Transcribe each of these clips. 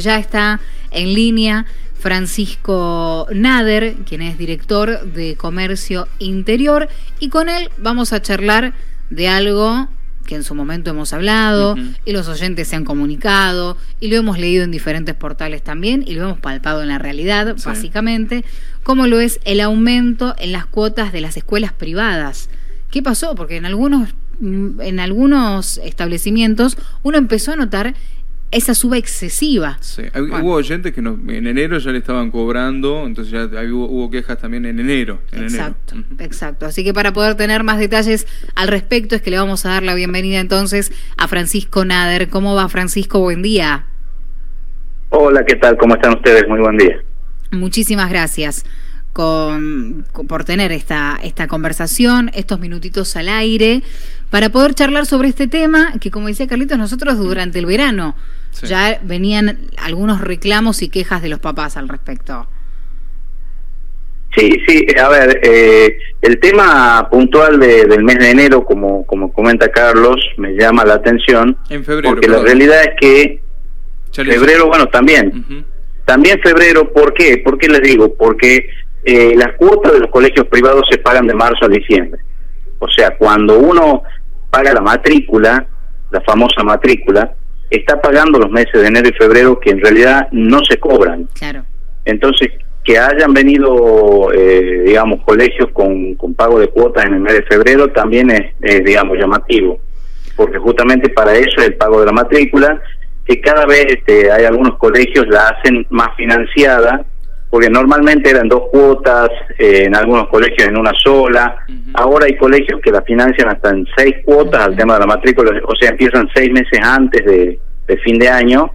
Ya está en línea Francisco Nader, quien es director de Comercio Interior, y con él vamos a charlar de algo que en su momento hemos hablado y los oyentes se han comunicado y lo hemos leído en diferentes portales también y lo hemos palpado en la realidad, básicamente, como lo es el aumento en las cuotas de las escuelas privadas. ¿Qué pasó? Porque en algunos mm, en algunos establecimientos uno empezó a notar esa suba excesiva. Sí. Hubo oyentes que en enero ya le estaban cobrando, entonces ya hubo, quejas también en enero. exacto, exacto. Así que para poder tener más detalles al respecto es que le vamos a dar la bienvenida entonces a Francisco Nader. ¿Cómo va Francisco? Buen día. Hola, ¿qué tal? ¿Cómo están ustedes? Muy buen día. Muchísimas gracias con, por tener esta, esta conversación, estos minutitos al aire, para poder charlar sobre este tema que, como decía Carlitos, nosotros durante el verano ya venían algunos reclamos y quejas de los papás al respecto. Sí, sí, a ver, eh, el tema puntual del mes de enero, como, como comenta Carlos, me llama la atención. En febrero. Porque la realidad es que febrero, bueno, también. También febrero, ¿por qué? ¿Por qué les digo? Porque eh, las cuotas de los colegios privados se pagan de marzo a diciembre. O sea, cuando uno paga la matrícula, la famosa matrícula, está pagando los meses de enero y febrero que en realidad no se cobran. Claro. Entonces, que hayan venido, eh, digamos, colegios con, con pago de cuotas en el mes de febrero también es, digamos, llamativo, porque justamente para eso es el pago de la matrícula, que cada vez este, hay algunos colegios la hacen más financiada porque normalmente eran dos cuotas, eh, en algunos colegios en una sola, ahora hay colegios que la financian hasta en seis cuotas al tema de la matrícula, o sea, empiezan seis meses antes de, fin de año,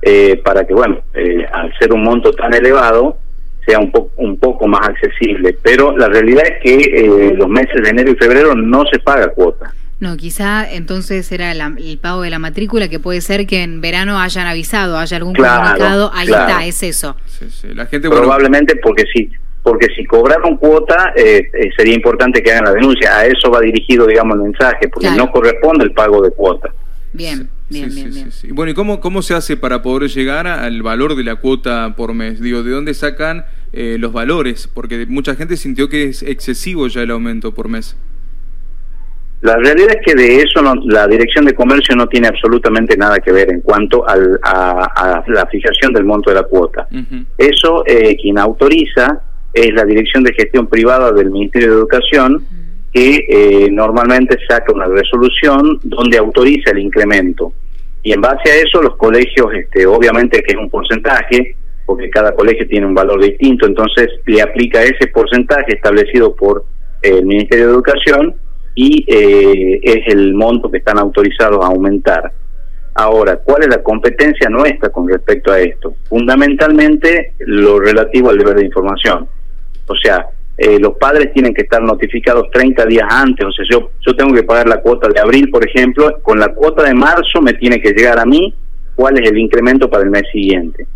eh, para que, bueno, eh, al ser un monto tan elevado, sea un, poco un poco más accesible. Pero la realidad es que los meses de enero y febrero no se paga cuota. No, quizá entonces era el pago de la matrícula, que puede ser que en verano hayan avisado, haya algún comunicado, ahí está, es eso. La gente, Probablemente porque sí, porque si cobraron cuota eh, eh, sería importante que hagan la denuncia, a eso va dirigido, digamos, el mensaje, porque no corresponde el pago de cuota. Bien, bien, bien, bien. Bueno, ¿y cómo, cómo se hace para poder llegar al valor de la cuota por mes? Digo, ¿de dónde sacan eh, los valores? Porque mucha gente sintió que es excesivo ya el aumento por mes. La realidad es que de eso la Dirección de Comercio no tiene absolutamente nada que ver en cuanto a, la fijación del monto de la cuota. Eso eh, quien autoriza es la Dirección de Gestión Privada del Ministerio de Educación, que eh, normalmente saca una resolución donde autoriza el incremento. Y en base a eso los colegios, este, obviamente que es un porcentaje, porque cada colegio tiene un valor distinto, entonces le aplica ese porcentaje establecido por el Ministerio de Educación y eh, es el monto que están autorizados a aumentar. Ahora, ¿cuál es la competencia nuestra con respecto a esto? Fundamentalmente lo relativo al deber de información. O sea, eh, los padres tienen que estar notificados 30 días antes. O sea, yo, yo tengo que pagar la cuota de abril, por ejemplo, con la cuota de marzo me tiene que llegar a mí cuál es el incremento para el mes siguiente.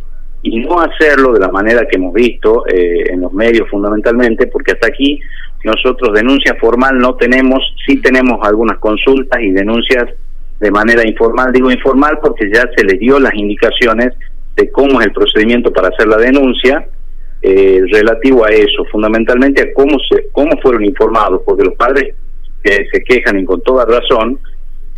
Y no hacerlo de la manera que hemos visto eh, en los medios fundamentalmente, porque hasta aquí nosotros denuncia formal no tenemos, sí tenemos algunas consultas y denuncias de manera informal. Digo informal porque ya se les dio las indicaciones de cómo es el procedimiento para hacer la denuncia eh, relativo a eso, fundamentalmente a cómo se cómo fueron informados, porque los padres que se quejan y con toda razón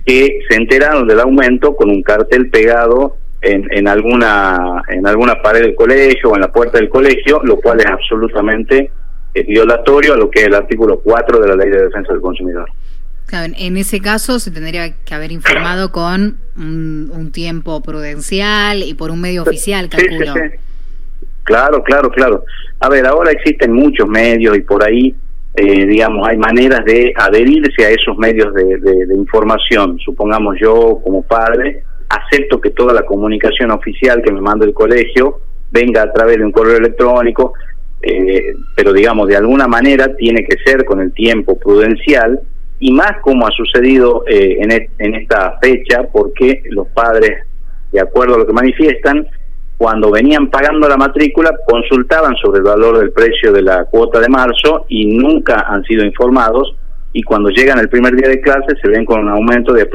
que se enteraron del aumento con un cartel pegado en, en alguna en alguna pared del colegio o en la puerta del colegio, lo cual es absolutamente es violatorio a lo que es el artículo 4 de la Ley de Defensa del Consumidor. en ese caso se tendría que haber informado con un, tiempo prudencial y por un medio oficial, calculo. Sí, Claro, claro, claro. A ver, ahora existen muchos medios y por ahí, eh, digamos, hay maneras de adherirse a esos medios de, de información. Supongamos yo, como padre, acepto que toda la comunicación oficial que me manda el colegio venga a través de un correo electrónico, eh, pero digamos, de alguna manera tiene que ser con el tiempo prudencial y más como ha sucedido eh, en, en esta fecha, porque los padres, de acuerdo a lo que manifiestan, cuando venían pagando la matrícula, consultaban sobre el valor del precio de la cuota de marzo y nunca han sido informados y cuando llegan el primer día de clase se ven con un aumento de,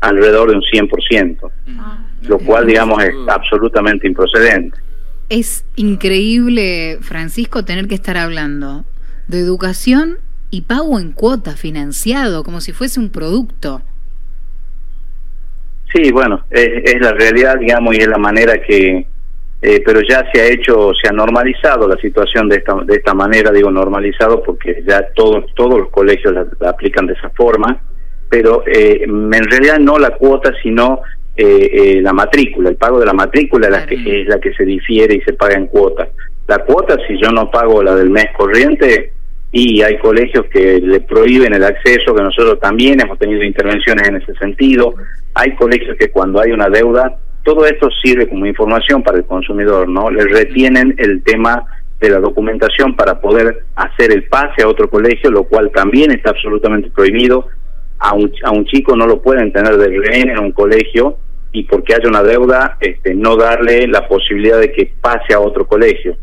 alrededor de un 100%. lo cual, digamos, es absolutamente improcedente. Es increíble, Francisco, tener que estar hablando de educación y pago en cuota financiado, como si fuese un producto. Sí, bueno, es, la realidad, digamos, y es la manera que, eh, pero ya se ha hecho, se ha normalizado la situación de esta, de esta manera, digo normalizado porque ya todos todos los colegios la, aplican de esa forma, pero eh, en realidad no la cuota, sino eh, la matrícula, el pago de la matrícula es la, que, es la que se difiere y se paga en cuota. La cuota, si yo no pago la del mes corriente, y hay colegios que le prohíben el acceso, que nosotros también hemos tenido intervenciones en ese sentido. Hay colegios que cuando hay una deuda, todo esto sirve como información para el consumidor, ¿no? Le retienen el tema de la documentación para poder hacer el pase a otro colegio, lo cual también está absolutamente prohibido. A un, a un chico no lo pueden tener de rehén en un colegio y porque haya una deuda, este, no darle la posibilidad de que pase a otro colegio.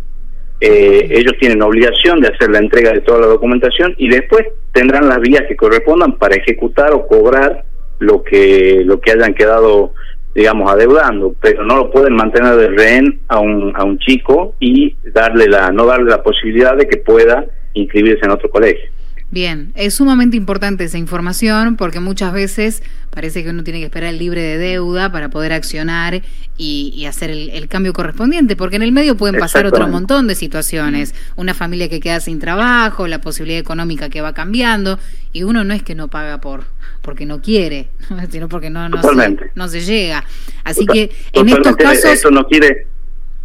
Eh, ellos tienen obligación de hacer la entrega de toda la documentación y después tendrán las vías que correspondan para ejecutar o cobrar lo que lo que hayan quedado digamos adeudando pero no lo pueden mantener de rehén a un a un chico y darle la no darle la posibilidad de que pueda inscribirse en otro colegio Bien, es sumamente importante esa información porque muchas veces parece que uno tiene que esperar el libre de deuda para poder accionar y, hacer el, cambio correspondiente, porque en el medio pueden pasar otro montón de situaciones, una familia que queda sin trabajo, la posibilidad económica que va cambiando, y uno no es que no paga por porque no quiere, sino porque no, no, se, no se llega. Así que en estos casos... Esto no quiere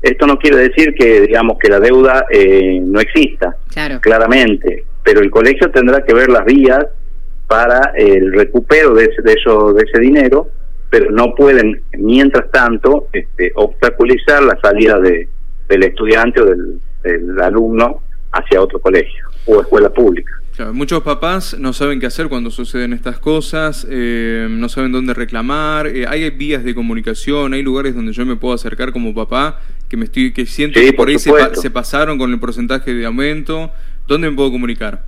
esto no quiere decir que digamos que la deuda eh, no exista. Claro. claramente pero el colegio tendrá que ver las vías para el recupero de ese, de eso, de ese dinero, pero no pueden, mientras tanto, este, obstaculizar la salida de, del estudiante o del, alumno hacia otro colegio o escuela pública. muchos papás no saben qué hacer cuando suceden estas cosas, eh, no saben dónde reclamar, eh, hay vías de comunicación, hay lugares donde yo me puedo acercar como papá, que me estoy que siento que por, ahí se, se, pasaron con el porcentaje de aumento, ¿Dónde me puedo comunicar?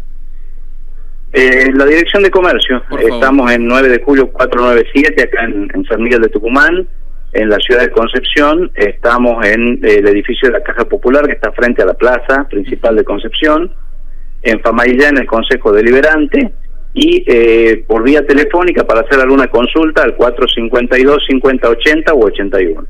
Eh, la Dirección de Comercio. Estamos en 9 de julio 497, acá en, San Miguel de Tucumán, en la ciudad de Concepción. Estamos en el edificio de la Caja Popular, que está frente a la plaza principal de Concepción. En Famayllá, en el Consejo Deliberante. Y eh, por vía telefónica para hacer alguna consulta al 452-5080 o 81.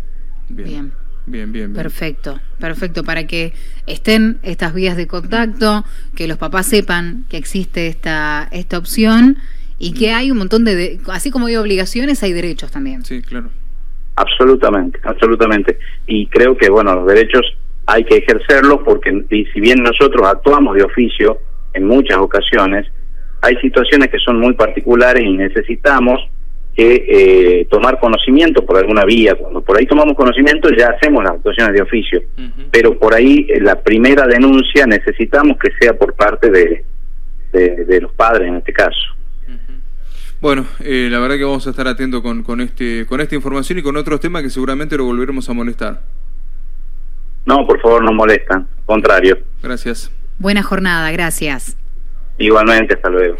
Bien. Bien, bien, Perfecto, perfecto, para que estén estas vías de contacto, que los papás sepan que existe esta, esta opción y que mm. hay un montón de, así como hay obligaciones, hay derechos también. Sí, claro. Absolutamente, absolutamente. Y creo que, bueno, los derechos hay que ejercerlos porque si bien nosotros actuamos de oficio en muchas ocasiones, hay situaciones que son muy particulares y necesitamos que eh, tomar conocimiento por alguna vía. Cuando por ahí tomamos conocimiento ya hacemos las actuaciones de oficio, pero por ahí eh, la primera denuncia necesitamos que sea por parte de, de, los padres en este caso. Bueno, eh, la verdad que vamos a estar atentos con, con, este, con esta información y con otros temas que seguramente lo volveremos a molestar. No, por favor, no molestan, contrario. Gracias. Buena jornada, gracias. Igualmente, hasta luego.